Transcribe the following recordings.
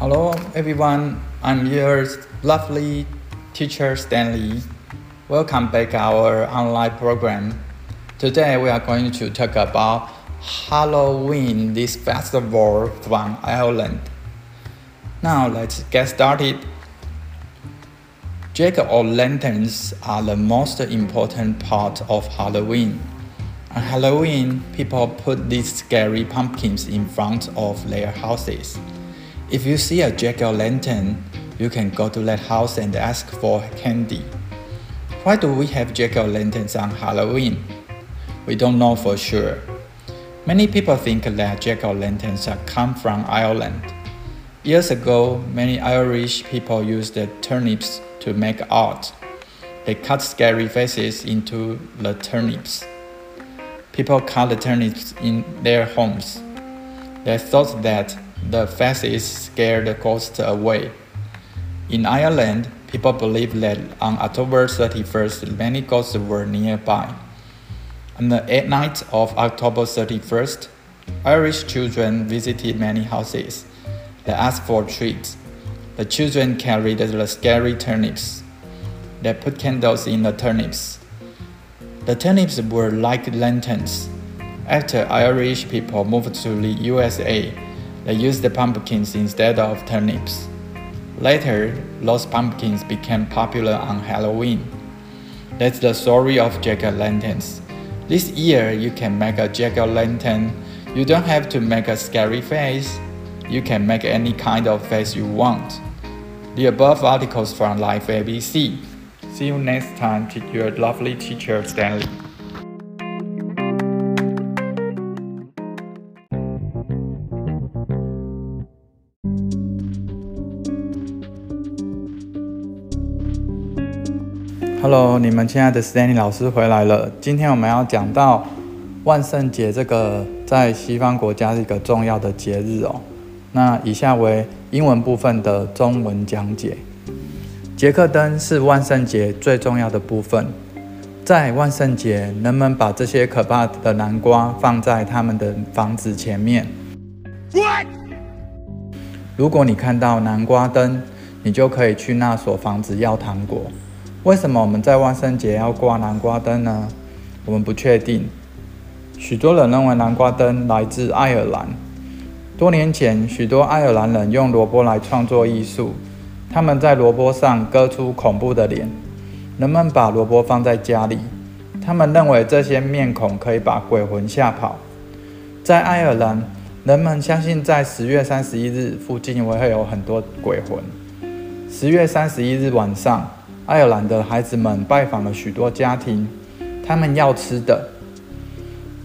Hello everyone, I'm your lovely teacher Stanley. Welcome back our online program. Today we are going to talk about Halloween, this festival from Ireland. Now let's get started. Jack-o'-lanterns are the most important part of Halloween. On Halloween, people put these scary pumpkins in front of their houses. If you see a jack-o'-lantern, you can go to that house and ask for candy. Why do we have jack-o'-lanterns on Halloween? We don't know for sure. Many people think that jack-o'-lanterns come from Ireland. Years ago, many Irish people used turnips to make art. They cut scary faces into the turnips. People cut the turnips in their homes. They thought that the faces scared the ghosts away. In Ireland, people believe that on October 31st, many ghosts were nearby. On the night of October 31st, Irish children visited many houses. They asked for treats. The children carried the scary turnips. They put candles in the turnips. The turnips were like lanterns. After Irish people moved to the USA, they used the pumpkins instead of turnips. Later, those pumpkins became popular on Halloween. That's the story of jack-o'-lanterns. This year, you can make a jack-o'-lantern. You don't have to make a scary face. You can make any kind of face you want. The above articles from Life ABC. See you next time to your lovely teacher Stanley. Hello，你们亲爱的 Stanley 老师回来了。今天我们要讲到万圣节这个在西方国家是一个重要的节日哦。那以下为英文部分的中文讲解。杰克灯是万圣节最重要的部分。在万圣节，人们把这些可怕的南瓜放在他们的房子前面。What? 如果你看到南瓜灯，你就可以去那所房子要糖果。为什么我们在万圣节要挂南瓜灯呢？我们不确定。许多人认为南瓜灯来自爱尔兰。多年前，许多爱尔兰人用萝卜来创作艺术。他们在萝卜上割出恐怖的脸。人们把萝卜放在家里，他们认为这些面孔可以把鬼魂吓跑。在爱尔兰，人们相信在十月三十一日附近会有很多鬼魂。十月三十一日晚上，爱尔兰的孩子们拜访了许多家庭，他们要吃的。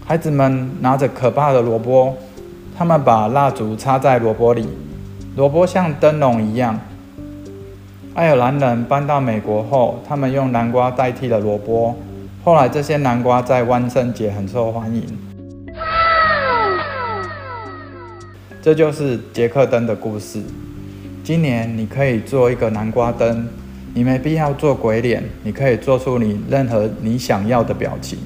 孩子们拿着可怕的萝卜，他们把蜡烛插在萝卜里，萝卜像灯笼一样。爱尔兰人搬到美国后，他们用南瓜代替了萝卜。后来，这些南瓜在万圣节很受欢迎。这就是杰克灯的故事。今年你可以做一个南瓜灯。你没必要做鬼脸，你可以做出你任何你想要的表情。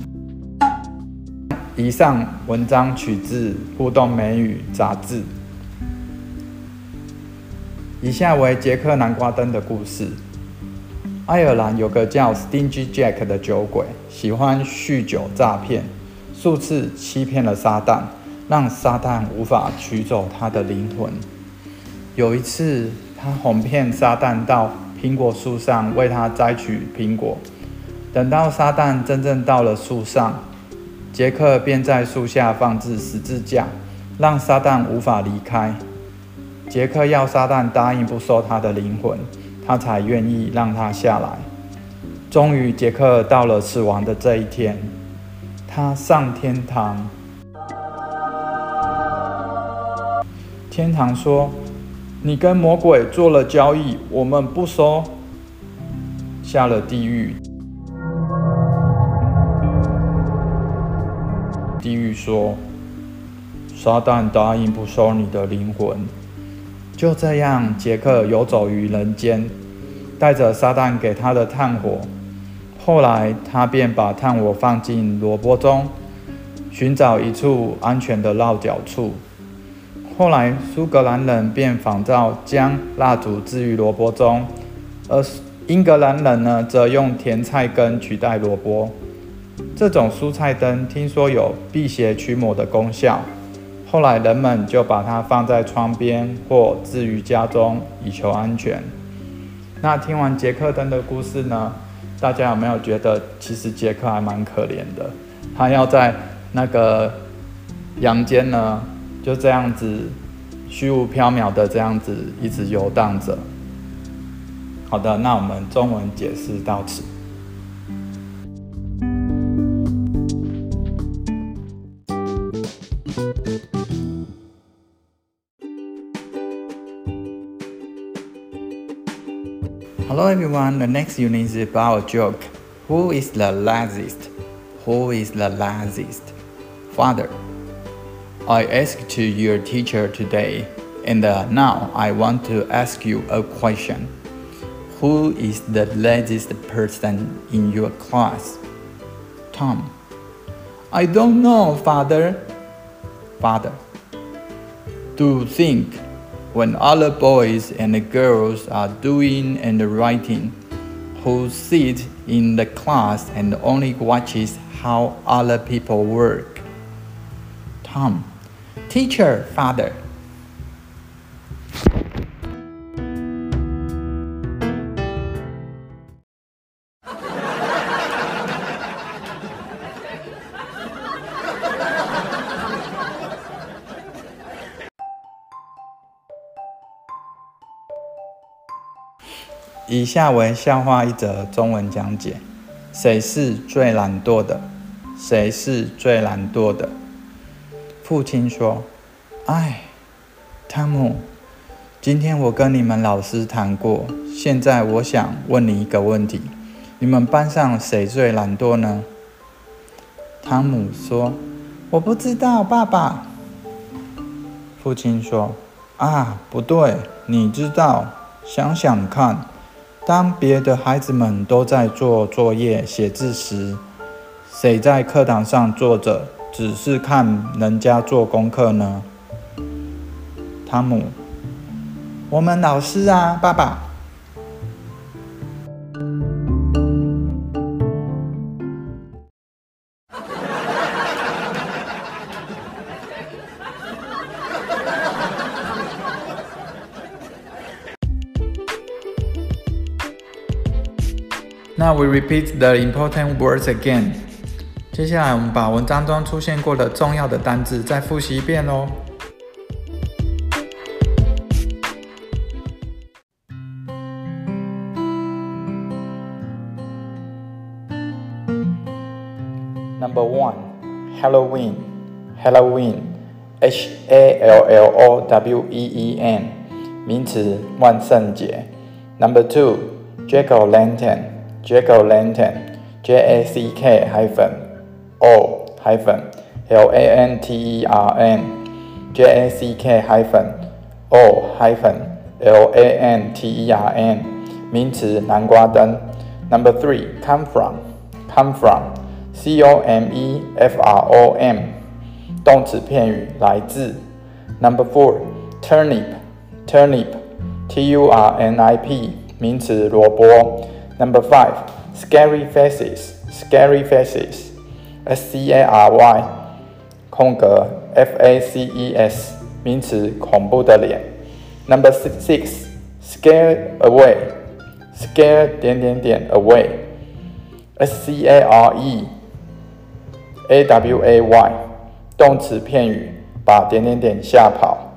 以上文章取自互动美语杂志。以下为杰克南瓜灯的故事。爱尔兰有个叫 Stingy Jack 的酒鬼，喜欢酗酒诈骗，数次欺骗了撒旦，让撒旦无法取走他的灵魂。有一次，他哄骗撒旦到苹果树上为他摘取苹果，等到撒旦真正到了树上，杰克便在树下放置十字架，让撒旦无法离开。杰克要撒旦答应不收他的灵魂，他才愿意让他下来。终于，杰克到了死亡的这一天，他上天堂。天堂说。你跟魔鬼做了交易，我们不收。下了地狱，地狱说：“撒旦答应不收你的灵魂。”就这样，杰克游走于人间，带着撒旦给他的炭火。后来，他便把炭火放进萝卜中，寻找一处安全的落脚处。后来苏格兰人便仿照将蜡烛置于萝卜中，而英格兰人呢，则用甜菜根取代萝卜。这种蔬菜灯听说有辟邪驱魔的功效，后来人们就把它放在窗边或置于家中，以求安全。那听完杰克灯的故事呢，大家有没有觉得其实杰克还蛮可怜的？他要在那个阳间呢，就这样子虚无缥缈的这样子一直游荡着。好的，那我们中文解释到此。Hello everyone, the next unit is about a joke. Who is the laziest? Who is the laziest? Father. I asked to your teacher today, and uh, now I want to ask you a question. Who is the laziest person in your class? Tom. I don't know, father. Father. Do you think when other boys and girls are doing and writing, who sits in the class and only watches how other people work. Tom, teacher, father. 以下为笑话一则中文讲解：谁是最懒惰的？谁是最懒惰的？父亲说：“哎，汤姆，今天我跟你们老师谈过，现在我想问你一个问题：你们班上谁最懒惰呢？”汤姆说：“我不知道，爸爸。”父亲说：“啊，不对，你知道，想想看。”当别的孩子们都在做作业、写字时，谁在课堂上坐着，只是看人家做功课呢？汤姆，我们老师啊，爸爸。Now we repeat the important words again. 接下来我们把文章中出现过的重要的单字再复习一遍喽。Number one, Halloween, Halloween, H-A-L-L-O-W-E-E-N，名词，万圣节。Number two, Jack-o'-lantern。Jack o' lantern, J A C K hyphen O hyphen L A N T E R N, J A C K hyphen O hyphen L A N T E R N，名词，南瓜灯。Number three, come from, come from, C O M E F R O M，动词片语，来自。Number four, turnip, turnip, T U R N I P，名词，萝卜。Number five, scary faces, scary faces, S C A R Y 空格 F A C E S 名词，恐怖的脸。Number six, scare away, scare 点点点 away, S C A R E A W A Y 动词片语，把点点点吓跑。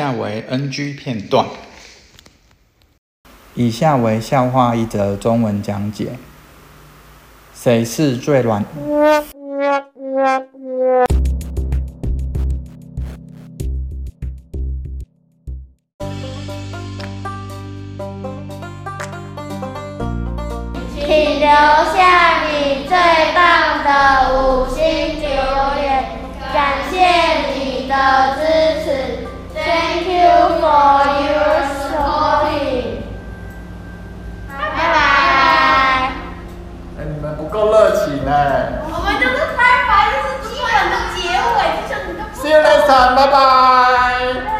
下为 NG 片段。以下为笑话一则中文讲解：谁是最软？请留下赢嘞。我们就是拜拜，就是基本的结尾，就像你个。See you next time，拜拜。